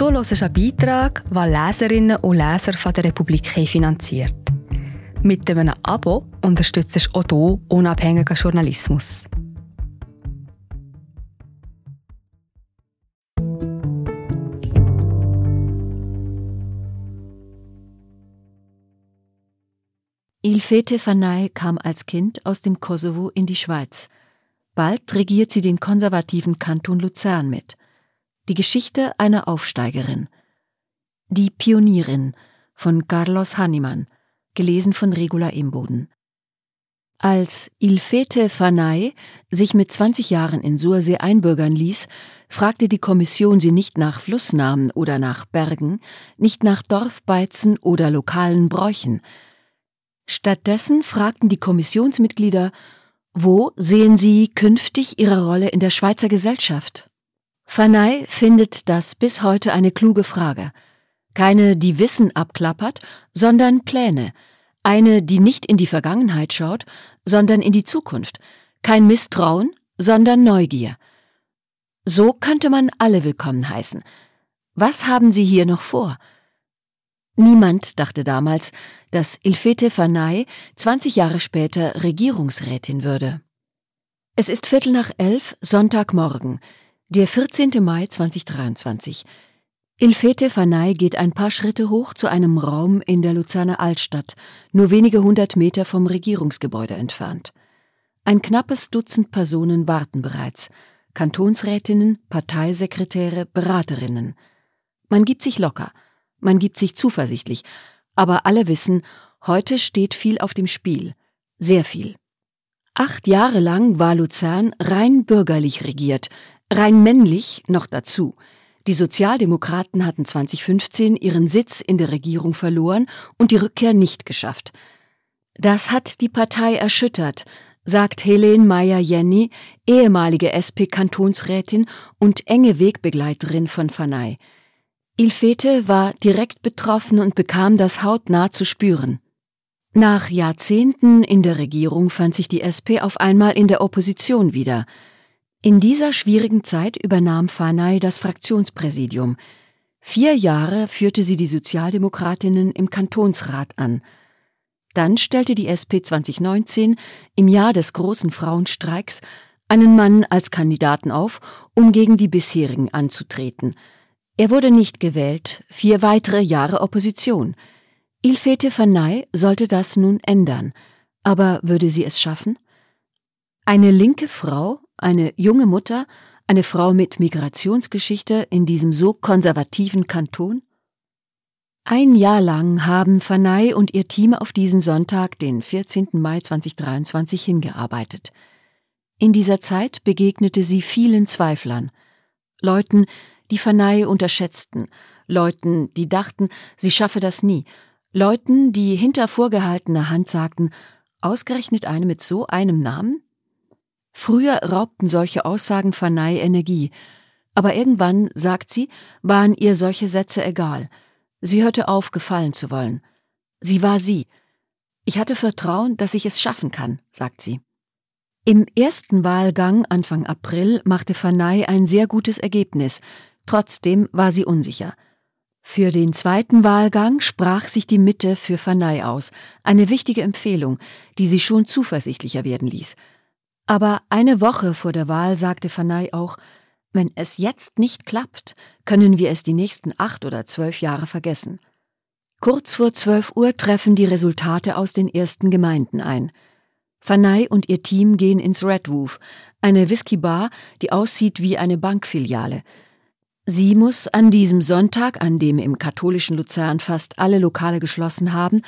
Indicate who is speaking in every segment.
Speaker 1: Du hörst einen Beitrag, den Leserinnen und Leser von der Republik finanziert. Mit einem Abo unterstützt du auch du unabhängigen Journalismus.
Speaker 2: Ilfete Fanay kam als Kind aus dem Kosovo in die Schweiz. Bald regiert sie den konservativen Kanton Luzern mit. Die Geschichte einer Aufsteigerin. Die Pionierin von Carlos Hannemann, gelesen von Regula Imboden. Als Ilfete Fanay sich mit 20 Jahren in Sursee einbürgern ließ, fragte die Kommission sie nicht nach Flussnamen oder nach Bergen, nicht nach Dorfbeizen oder lokalen Bräuchen, Stattdessen fragten die Kommissionsmitglieder, wo sehen Sie künftig Ihre Rolle in der Schweizer Gesellschaft? Fanay findet das bis heute eine kluge Frage. Keine, die Wissen abklappert, sondern Pläne. Eine, die nicht in die Vergangenheit schaut, sondern in die Zukunft. Kein Misstrauen, sondern Neugier. So könnte man alle willkommen heißen. Was haben Sie hier noch vor? Niemand dachte damals, dass Ilfete Fanay 20 Jahre später Regierungsrätin würde. Es ist Viertel nach elf, Sonntagmorgen, der 14. Mai 2023. Ilfete Fanay geht ein paar Schritte hoch zu einem Raum in der Luzerner Altstadt, nur wenige hundert Meter vom Regierungsgebäude entfernt. Ein knappes Dutzend Personen warten bereits. Kantonsrätinnen, Parteisekretäre, Beraterinnen. Man gibt sich locker – man gibt sich zuversichtlich, aber alle wissen, heute steht viel auf dem Spiel, sehr viel. Acht Jahre lang war Luzern rein bürgerlich regiert, rein männlich noch dazu. Die Sozialdemokraten hatten 2015 ihren Sitz in der Regierung verloren und die Rückkehr nicht geschafft. Das hat die Partei erschüttert, sagt Helene Meyer-Jenny, ehemalige SP-Kantonsrätin und enge Wegbegleiterin von Fanay. Ilfete war direkt betroffen und bekam das hautnah zu spüren. Nach Jahrzehnten in der Regierung fand sich die SP auf einmal in der Opposition wieder. In dieser schwierigen Zeit übernahm Fanay das Fraktionspräsidium. Vier Jahre führte sie die Sozialdemokratinnen im Kantonsrat an. Dann stellte die SP 2019, im Jahr des großen Frauenstreiks, einen Mann als Kandidaten auf, um gegen die bisherigen anzutreten – er wurde nicht gewählt, vier weitere Jahre Opposition. Ilfete Fanay sollte das nun ändern. Aber würde sie es schaffen? Eine linke Frau, eine junge Mutter, eine Frau mit Migrationsgeschichte in diesem so konservativen Kanton? Ein Jahr lang haben Fanay und ihr Team auf diesen Sonntag, den 14. Mai 2023, hingearbeitet. In dieser Zeit begegnete sie vielen Zweiflern, Leuten, die Fanei unterschätzten, Leuten, die dachten, sie schaffe das nie, Leuten, die hinter vorgehaltener Hand sagten, ausgerechnet eine mit so einem Namen? Früher raubten solche Aussagen Fanei Energie, aber irgendwann, sagt sie, waren ihr solche Sätze egal. Sie hörte auf, gefallen zu wollen. Sie war sie. Ich hatte Vertrauen, dass ich es schaffen kann, sagt sie. Im ersten Wahlgang Anfang April machte Fanei ein sehr gutes Ergebnis, Trotzdem war sie unsicher. Für den zweiten Wahlgang sprach sich die Mitte für Fanei aus, eine wichtige Empfehlung, die sie schon zuversichtlicher werden ließ. Aber eine Woche vor der Wahl sagte Fanei auch, wenn es jetzt nicht klappt, können wir es die nächsten acht oder zwölf Jahre vergessen. Kurz vor zwölf Uhr treffen die Resultate aus den ersten Gemeinden ein. Fanei und ihr Team gehen ins Red Roof, eine Whiskybar, die aussieht wie eine Bankfiliale. Sie muss an diesem Sonntag, an dem im katholischen Luzern fast alle Lokale geschlossen haben,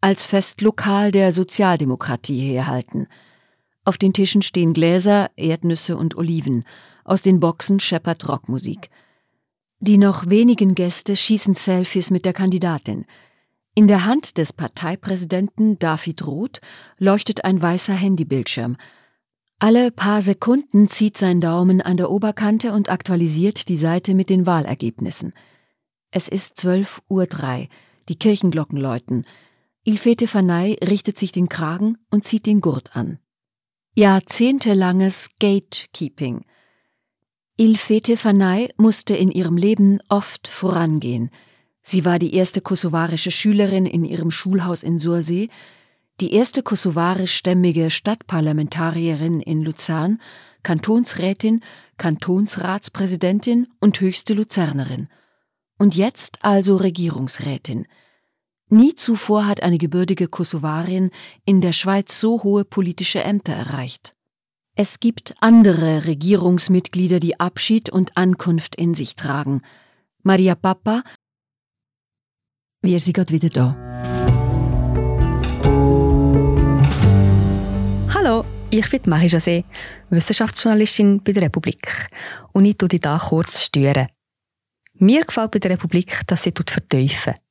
Speaker 2: als Festlokal der Sozialdemokratie herhalten. Auf den Tischen stehen Gläser, Erdnüsse und Oliven. Aus den Boxen scheppert Rockmusik. Die noch wenigen Gäste schießen Selfies mit der Kandidatin. In der Hand des Parteipräsidenten David Roth leuchtet ein weißer Handybildschirm. Alle paar Sekunden zieht sein Daumen an der Oberkante und aktualisiert die Seite mit den Wahlergebnissen. Es ist 12.03 Uhr, die Kirchenglocken läuten. Ilfete Fanay richtet sich den Kragen und zieht den Gurt an. Jahrzehntelanges Gatekeeping. Ilfete Fanay musste in ihrem Leben oft vorangehen. Sie war die erste kosovarische Schülerin in ihrem Schulhaus in Sursee, die erste kosovarischstämmige Stadtparlamentarierin in Luzern, Kantonsrätin, Kantonsratspräsidentin und höchste Luzernerin. Und jetzt also Regierungsrätin. Nie zuvor hat eine gebürtige Kosovarin in der Schweiz so hohe politische Ämter erreicht. Es gibt andere Regierungsmitglieder, die Abschied und Ankunft in sich tragen. Maria Papa, wir sind gerade wieder da.
Speaker 1: Hallo, ich bin Marie José, Wissenschaftsjournalistin bei der Republik. Und ich tue dich hier kurz stören. Mir gefällt bei der Republik, dass sie vertiefen.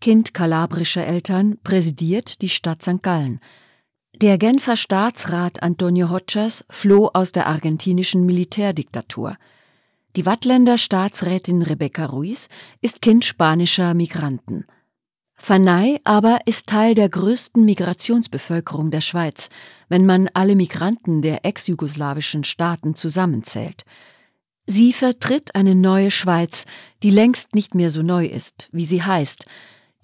Speaker 2: Kind kalabrischer Eltern, präsidiert die Stadt St. Gallen. Der Genfer Staatsrat Antonio Hodges floh aus der argentinischen Militärdiktatur. Die Wattländer Staatsrätin Rebecca Ruiz ist Kind spanischer Migranten. Fanay aber ist Teil der größten Migrationsbevölkerung der Schweiz, wenn man alle Migranten der ex-jugoslawischen Staaten zusammenzählt. Sie vertritt eine neue Schweiz, die längst nicht mehr so neu ist, wie sie heißt.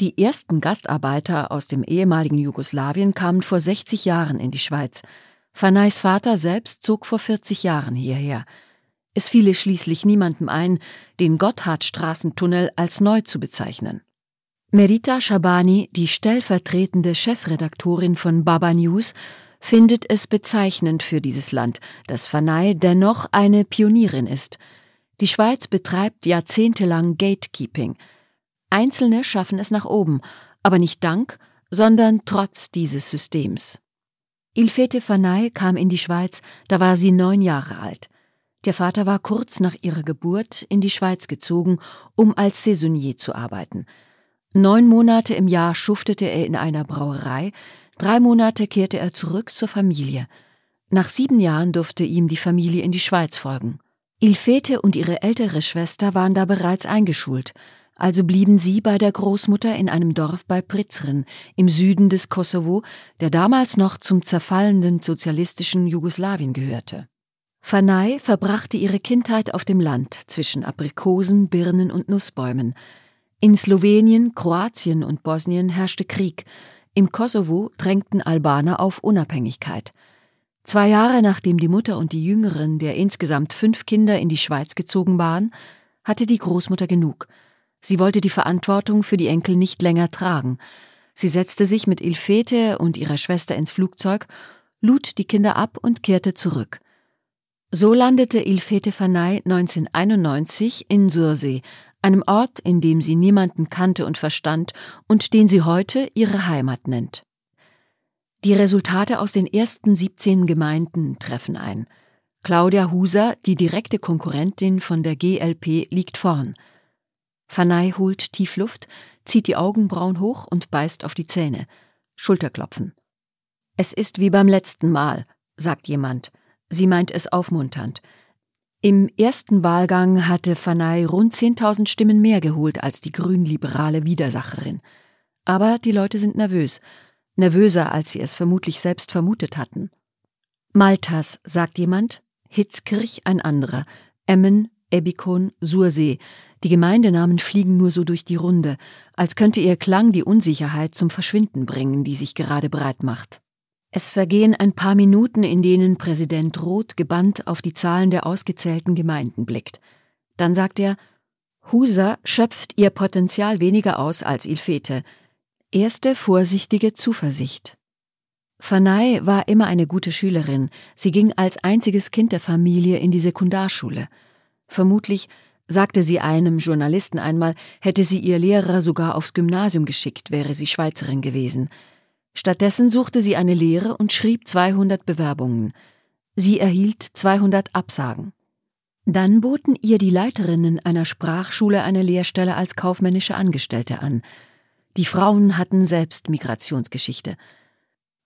Speaker 2: Die ersten Gastarbeiter aus dem ehemaligen Jugoslawien kamen vor 60 Jahren in die Schweiz. Fanays Vater selbst zog vor 40 Jahren hierher. Es fiele schließlich niemandem ein, den Gotthardstraßentunnel als neu zu bezeichnen. Merita Shabani, die stellvertretende Chefredaktorin von Baba News, findet es bezeichnend für dieses Land, dass Fanay dennoch eine Pionierin ist. Die Schweiz betreibt jahrzehntelang Gatekeeping. Einzelne schaffen es nach oben, aber nicht dank, sondern trotz dieses Systems. Ilfete Fanay kam in die Schweiz, da war sie neun Jahre alt. Der Vater war kurz nach ihrer Geburt in die Schweiz gezogen, um als Saisonnier zu arbeiten. Neun Monate im Jahr schuftete er in einer Brauerei, Drei Monate kehrte er zurück zur Familie. Nach sieben Jahren durfte ihm die Familie in die Schweiz folgen. Ilfete und ihre ältere Schwester waren da bereits eingeschult, also blieben sie bei der Großmutter in einem Dorf bei Prizren im Süden des Kosovo, der damals noch zum zerfallenden sozialistischen Jugoslawien gehörte. Fanay verbrachte ihre Kindheit auf dem Land zwischen Aprikosen, Birnen und Nussbäumen. In Slowenien, Kroatien und Bosnien herrschte Krieg, im Kosovo drängten Albaner auf Unabhängigkeit. Zwei Jahre nachdem die Mutter und die jüngeren der insgesamt fünf Kinder in die Schweiz gezogen waren, hatte die Großmutter genug. Sie wollte die Verantwortung für die Enkel nicht länger tragen. Sie setzte sich mit Ilfete und ihrer Schwester ins Flugzeug, lud die Kinder ab und kehrte zurück. So landete Ilfete Fanay 1991 in Sursee, einem Ort, in dem sie niemanden kannte und verstand und den sie heute ihre Heimat nennt. Die Resultate aus den ersten 17 Gemeinden treffen ein. Claudia Huser, die direkte Konkurrentin von der GLP, liegt vorn. Fanay holt tief Luft, zieht die Augenbrauen hoch und beißt auf die Zähne. Schulterklopfen. Es ist wie beim letzten Mal, sagt jemand. Sie meint es aufmunternd. Im ersten Wahlgang hatte Fanay rund 10.000 Stimmen mehr geholt als die grünliberale Widersacherin. Aber die Leute sind nervös, nervöser, als sie es vermutlich selbst vermutet hatten. Maltas, sagt jemand, Hitzkirch ein anderer, Emmen, Ebikon, Sursee. Die Gemeindenamen fliegen nur so durch die Runde, als könnte ihr Klang die Unsicherheit zum Verschwinden bringen, die sich gerade breit macht. Es vergehen ein paar Minuten, in denen Präsident Roth gebannt auf die Zahlen der ausgezählten Gemeinden blickt. Dann sagt er, Husa schöpft ihr Potenzial weniger aus als Ilfete. Erste vorsichtige Zuversicht. Fanay war immer eine gute Schülerin. Sie ging als einziges Kind der Familie in die Sekundarschule. Vermutlich, sagte sie einem Journalisten einmal, hätte sie ihr Lehrer sogar aufs Gymnasium geschickt, wäre sie Schweizerin gewesen. Stattdessen suchte sie eine Lehre und schrieb 200 Bewerbungen. Sie erhielt 200 Absagen. Dann boten ihr die Leiterinnen einer Sprachschule eine Lehrstelle als kaufmännische Angestellte an. Die Frauen hatten selbst Migrationsgeschichte.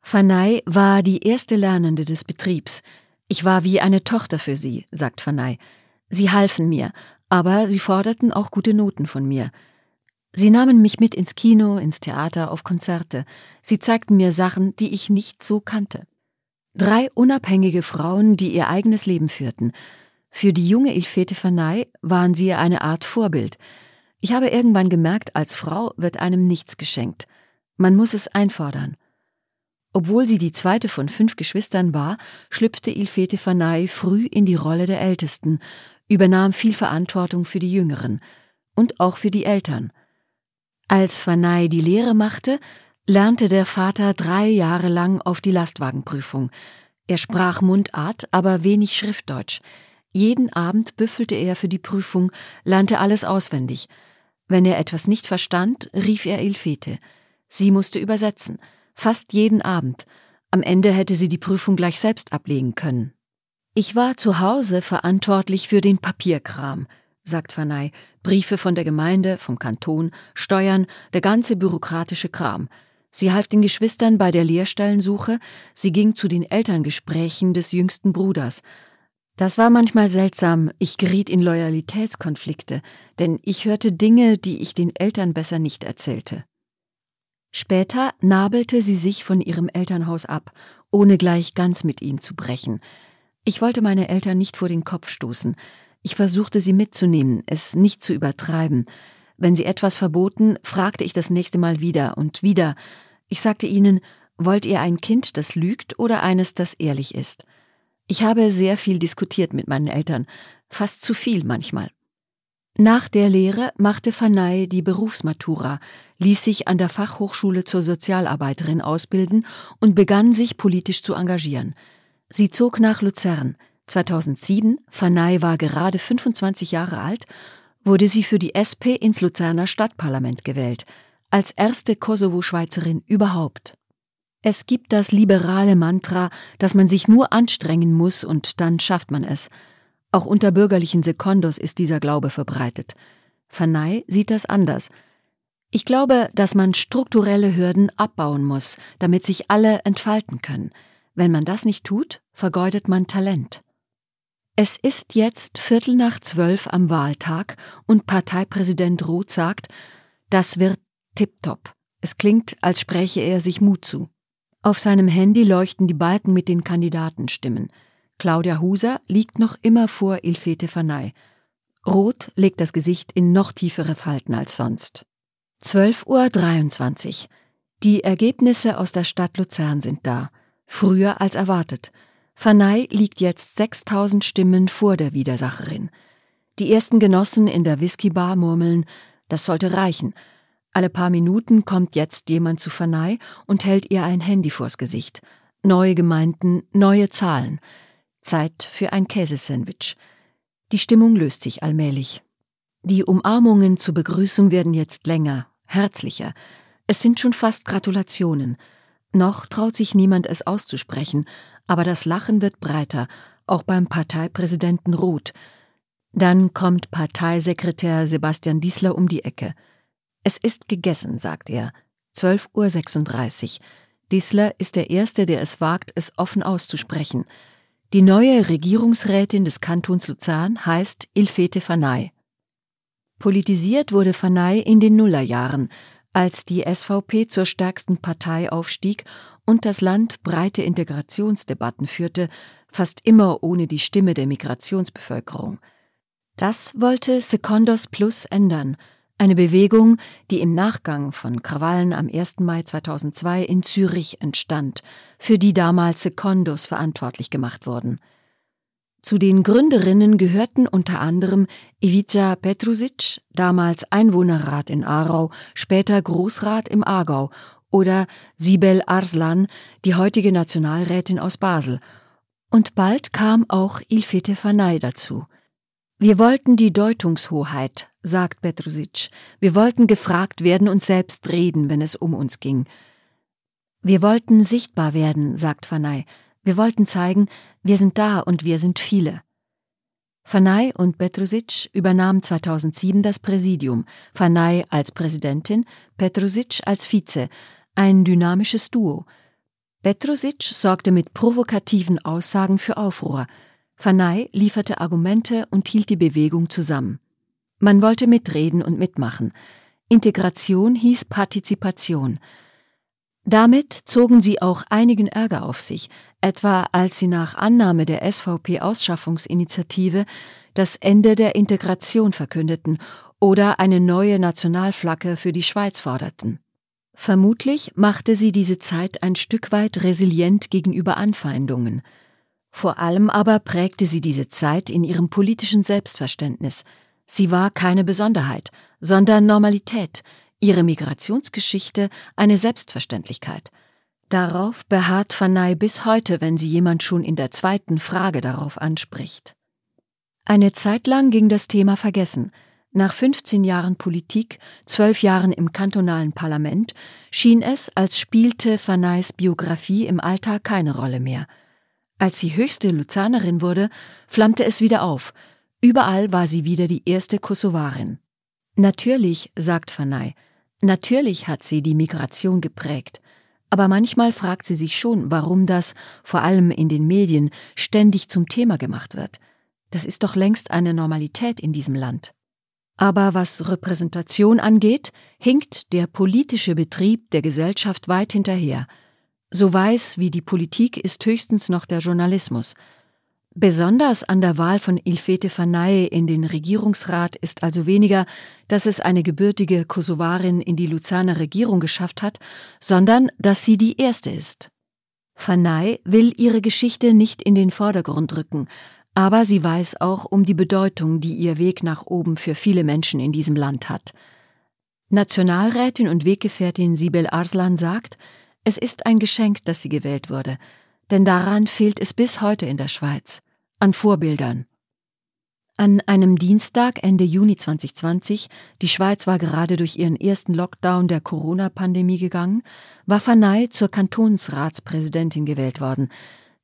Speaker 2: Fanay war die erste Lernende des Betriebs. Ich war wie eine Tochter für sie, sagt Fanay. Sie halfen mir, aber sie forderten auch gute Noten von mir. Sie nahmen mich mit ins Kino, ins Theater, auf Konzerte. Sie zeigten mir Sachen, die ich nicht so kannte. Drei unabhängige Frauen, die ihr eigenes Leben führten. Für die junge Ilfete Fanay waren sie eine Art Vorbild. Ich habe irgendwann gemerkt, als Frau wird einem nichts geschenkt. Man muss es einfordern. Obwohl sie die zweite von fünf Geschwistern war, schlüpfte Ilfete Fanay früh in die Rolle der Ältesten, übernahm viel Verantwortung für die Jüngeren und auch für die Eltern. Als Fanay die Lehre machte, lernte der Vater drei Jahre lang auf die Lastwagenprüfung. Er sprach Mundart, aber wenig Schriftdeutsch. Jeden Abend büffelte er für die Prüfung, lernte alles auswendig. Wenn er etwas nicht verstand, rief er Ilfete. Sie musste übersetzen, fast jeden Abend. Am Ende hätte sie die Prüfung gleich selbst ablegen können. Ich war zu Hause verantwortlich für den Papierkram, sagt Vanay, Briefe von der Gemeinde, vom Kanton, Steuern, der ganze bürokratische Kram. Sie half den Geschwistern bei der Lehrstellensuche, sie ging zu den Elterngesprächen des jüngsten Bruders. Das war manchmal seltsam, ich geriet in Loyalitätskonflikte, denn ich hörte Dinge, die ich den Eltern besser nicht erzählte. Später nabelte sie sich von ihrem Elternhaus ab, ohne gleich ganz mit ihnen zu brechen. Ich wollte meine Eltern nicht vor den Kopf stoßen. Ich versuchte sie mitzunehmen, es nicht zu übertreiben. Wenn sie etwas verboten, fragte ich das nächste Mal wieder und wieder. Ich sagte ihnen, wollt ihr ein Kind, das lügt oder eines, das ehrlich ist? Ich habe sehr viel diskutiert mit meinen Eltern, fast zu viel manchmal. Nach der Lehre machte Fanay die Berufsmatura, ließ sich an der Fachhochschule zur Sozialarbeiterin ausbilden und begann sich politisch zu engagieren. Sie zog nach Luzern. 2007, Fanay war gerade 25 Jahre alt, wurde sie für die SP ins Luzerner Stadtparlament gewählt, als erste Kosovo-Schweizerin überhaupt. Es gibt das liberale Mantra, dass man sich nur anstrengen muss und dann schafft man es. Auch unter bürgerlichen Sekondos ist dieser Glaube verbreitet. Fanay sieht das anders. Ich glaube, dass man strukturelle Hürden abbauen muss, damit sich alle entfalten können. Wenn man das nicht tut, vergeudet man Talent. Es ist jetzt Viertel nach zwölf am Wahltag und Parteipräsident Roth sagt, das wird tipptopp. Es klingt, als spräche er sich Mut zu. Auf seinem Handy leuchten die Balken mit den Kandidatenstimmen. Claudia Huser liegt noch immer vor Ilfete Fanay. Roth legt das Gesicht in noch tiefere Falten als sonst. 12.23 Uhr. Die Ergebnisse aus der Stadt Luzern sind da früher als erwartet. Fanay liegt jetzt 6000 Stimmen vor der Widersacherin. Die ersten Genossen in der Whiskybar murmeln, das sollte reichen. Alle paar Minuten kommt jetzt jemand zu Fanay und hält ihr ein Handy vors Gesicht. Neue Gemeinden, neue Zahlen. Zeit für ein Käsesandwich. Die Stimmung löst sich allmählich. Die Umarmungen zur Begrüßung werden jetzt länger, herzlicher. Es sind schon fast Gratulationen. Noch traut sich niemand es auszusprechen, aber das Lachen wird breiter, auch beim Parteipräsidenten Roth. Dann kommt Parteisekretär Sebastian Diesler um die Ecke. Es ist gegessen, sagt er. 12.36 Uhr. Diesler ist der Erste, der es wagt, es offen auszusprechen. Die neue Regierungsrätin des Kantons Luzern heißt Ilfete Fanay. Politisiert wurde Fanay in den Nullerjahren, als die SVP zur stärksten Partei aufstieg und das Land breite Integrationsdebatten führte, fast immer ohne die Stimme der Migrationsbevölkerung. Das wollte Secondos Plus ändern, eine Bewegung, die im Nachgang von Krawallen am 1. Mai 2002 in Zürich entstand, für die damals Secondos verantwortlich gemacht wurden. Zu den Gründerinnen gehörten unter anderem Ivica Petrusic, damals Einwohnerrat in Aarau, später Großrat im Aargau, oder Sibel Arslan, die heutige Nationalrätin aus Basel. Und bald kam auch Ilfete Fanay dazu. Wir wollten die Deutungshoheit, sagt Petrusic. Wir wollten gefragt werden und selbst reden, wenn es um uns ging. Wir wollten sichtbar werden, sagt Fanay. Wir wollten zeigen, wir sind da und wir sind viele. Fanay und Petrusic übernahmen 2007 das Präsidium, Fanay als Präsidentin, Petrusic als Vize, ein dynamisches Duo. Petrusic sorgte mit provokativen Aussagen für Aufruhr. Fanay lieferte Argumente und hielt die Bewegung zusammen. Man wollte mitreden und mitmachen. Integration hieß Partizipation. Damit zogen sie auch einigen Ärger auf sich, etwa als sie nach Annahme der SVP-Ausschaffungsinitiative das Ende der Integration verkündeten oder eine neue Nationalflagge für die Schweiz forderten. Vermutlich machte sie diese Zeit ein Stück weit resilient gegenüber Anfeindungen. Vor allem aber prägte sie diese Zeit in ihrem politischen Selbstverständnis. Sie war keine Besonderheit, sondern Normalität, ihre Migrationsgeschichte eine Selbstverständlichkeit. Darauf beharrt Fanay bis heute, wenn sie jemand schon in der zweiten Frage darauf anspricht. Eine Zeit lang ging das Thema vergessen. Nach 15 Jahren Politik, zwölf Jahren im kantonalen Parlament, schien es, als spielte Fanays Biografie im Alltag keine Rolle mehr. Als sie höchste Luzernerin wurde, flammte es wieder auf. Überall war sie wieder die erste Kosovarin. Natürlich, sagt Fanay, Natürlich hat sie die Migration geprägt, aber manchmal fragt sie sich schon, warum das, vor allem in den Medien, ständig zum Thema gemacht wird. Das ist doch längst eine Normalität in diesem Land. Aber was Repräsentation angeht, hinkt der politische Betrieb der Gesellschaft weit hinterher. So weiß wie die Politik ist höchstens noch der Journalismus, Besonders an der Wahl von Ilfete Fanaye in den Regierungsrat ist also weniger, dass es eine gebürtige Kosovarin in die Luzerner Regierung geschafft hat, sondern dass sie die erste ist. Fanaye will ihre Geschichte nicht in den Vordergrund rücken, aber sie weiß auch um die Bedeutung, die ihr Weg nach oben für viele Menschen in diesem Land hat. Nationalrätin und Weggefährtin Sibel Arslan sagt, es ist ein Geschenk, dass sie gewählt wurde, denn daran fehlt es bis heute in der Schweiz an Vorbildern. An einem Dienstag Ende Juni 2020, die Schweiz war gerade durch ihren ersten Lockdown der Corona-Pandemie gegangen, war Fanay zur Kantonsratspräsidentin gewählt worden.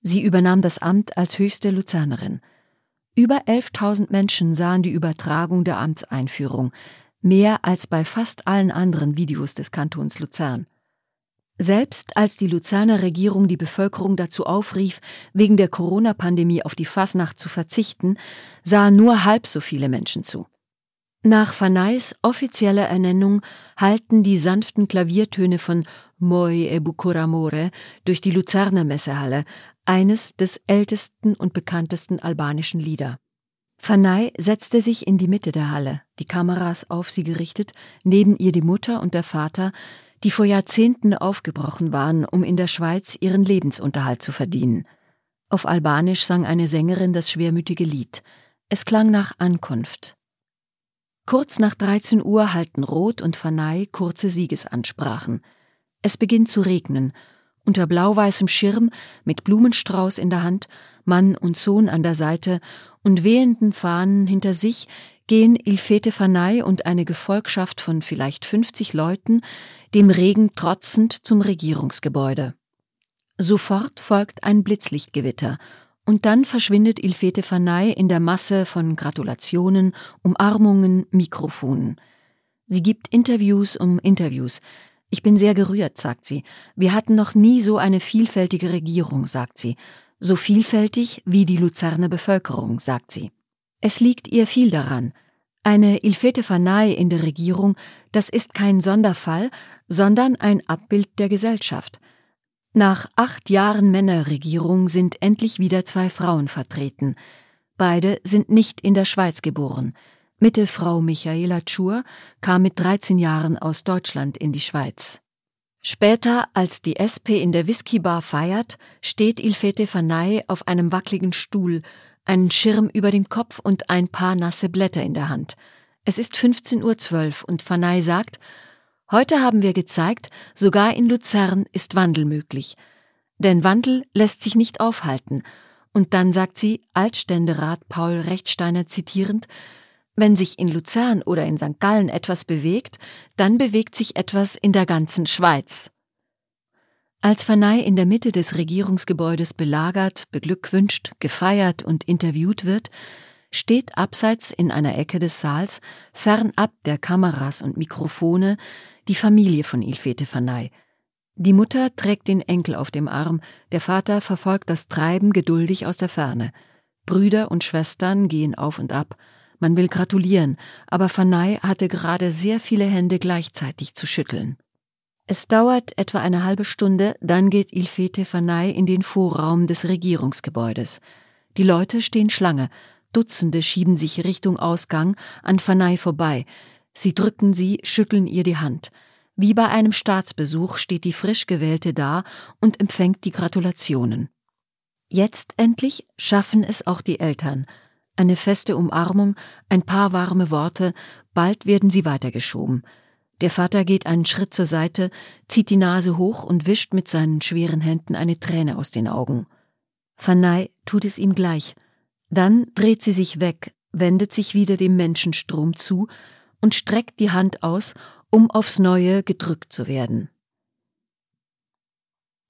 Speaker 2: Sie übernahm das Amt als höchste Luzernerin. Über 11.000 Menschen sahen die Übertragung der Amtseinführung, mehr als bei fast allen anderen Videos des Kantons Luzern. Selbst als die Luzerner Regierung die Bevölkerung dazu aufrief, wegen der Corona-Pandemie auf die Fasnacht zu verzichten, sahen nur halb so viele Menschen zu. Nach Fanays offizieller Ernennung halten die sanften Klaviertöne von Moi e Bukuramore durch die Luzerner Messehalle, eines des ältesten und bekanntesten albanischen Lieder. Fanay setzte sich in die Mitte der Halle, die Kameras auf sie gerichtet, neben ihr die Mutter und der Vater, die vor Jahrzehnten aufgebrochen waren, um in der Schweiz ihren Lebensunterhalt zu verdienen. Auf Albanisch sang eine Sängerin das schwermütige Lied. Es klang nach Ankunft. Kurz nach 13 Uhr halten Roth und Fanay kurze Siegesansprachen. Es beginnt zu regnen. Unter blau-weißem Schirm, mit Blumenstrauß in der Hand, Mann und Sohn an der Seite und wehenden Fahnen hinter sich gehen Ilfete Fanay und eine Gefolgschaft von vielleicht 50 Leuten dem Regen trotzend zum Regierungsgebäude. Sofort folgt ein Blitzlichtgewitter und dann verschwindet Ilfete Fanay in der Masse von Gratulationen, Umarmungen, Mikrofonen. Sie gibt Interviews um Interviews. Ich bin sehr gerührt, sagt sie. Wir hatten noch nie so eine vielfältige Regierung, sagt sie. So vielfältig wie die Luzerner Bevölkerung, sagt sie. Es liegt ihr viel daran. Eine Ilfete Fanay in der Regierung, das ist kein Sonderfall, sondern ein Abbild der Gesellschaft. Nach acht Jahren Männerregierung sind endlich wieder zwei Frauen vertreten. Beide sind nicht in der Schweiz geboren. Mitte Frau Michaela Tschur kam mit 13 Jahren aus Deutschland in die Schweiz. Später, als die SP in der Whiskybar feiert, steht Ilfete Fanay auf einem wackeligen Stuhl einen Schirm über dem Kopf und ein paar nasse Blätter in der Hand. Es ist 15.12 Uhr und Fanay sagt, heute haben wir gezeigt, sogar in Luzern ist Wandel möglich. Denn Wandel lässt sich nicht aufhalten. Und dann sagt sie, Altständerat Paul Rechtsteiner zitierend, wenn sich in Luzern oder in St. Gallen etwas bewegt, dann bewegt sich etwas in der ganzen Schweiz. Als Fanei in der Mitte des Regierungsgebäudes belagert, beglückwünscht, gefeiert und interviewt wird, steht abseits in einer Ecke des Saals, fernab der Kameras und Mikrofone, die Familie von Ilfete Fanei. Die Mutter trägt den Enkel auf dem Arm, der Vater verfolgt das Treiben geduldig aus der Ferne. Brüder und Schwestern gehen auf und ab. Man will gratulieren, aber Fanei hatte gerade sehr viele Hände gleichzeitig zu schütteln. Es dauert etwa eine halbe Stunde, dann geht Ilfete Fanei in den Vorraum des Regierungsgebäudes. Die Leute stehen Schlange, Dutzende schieben sich Richtung Ausgang an Fanei vorbei. Sie drücken sie, schütteln ihr die Hand. Wie bei einem Staatsbesuch steht die frisch gewählte da und empfängt die Gratulationen. Jetzt endlich schaffen es auch die Eltern. Eine feste Umarmung, ein paar warme Worte, bald werden sie weitergeschoben. Der Vater geht einen Schritt zur Seite, zieht die Nase hoch und wischt mit seinen schweren Händen eine Träne aus den Augen. Fanai tut es ihm gleich. Dann dreht sie sich weg, wendet sich wieder dem Menschenstrom zu und streckt die Hand aus, um aufs Neue gedrückt zu werden.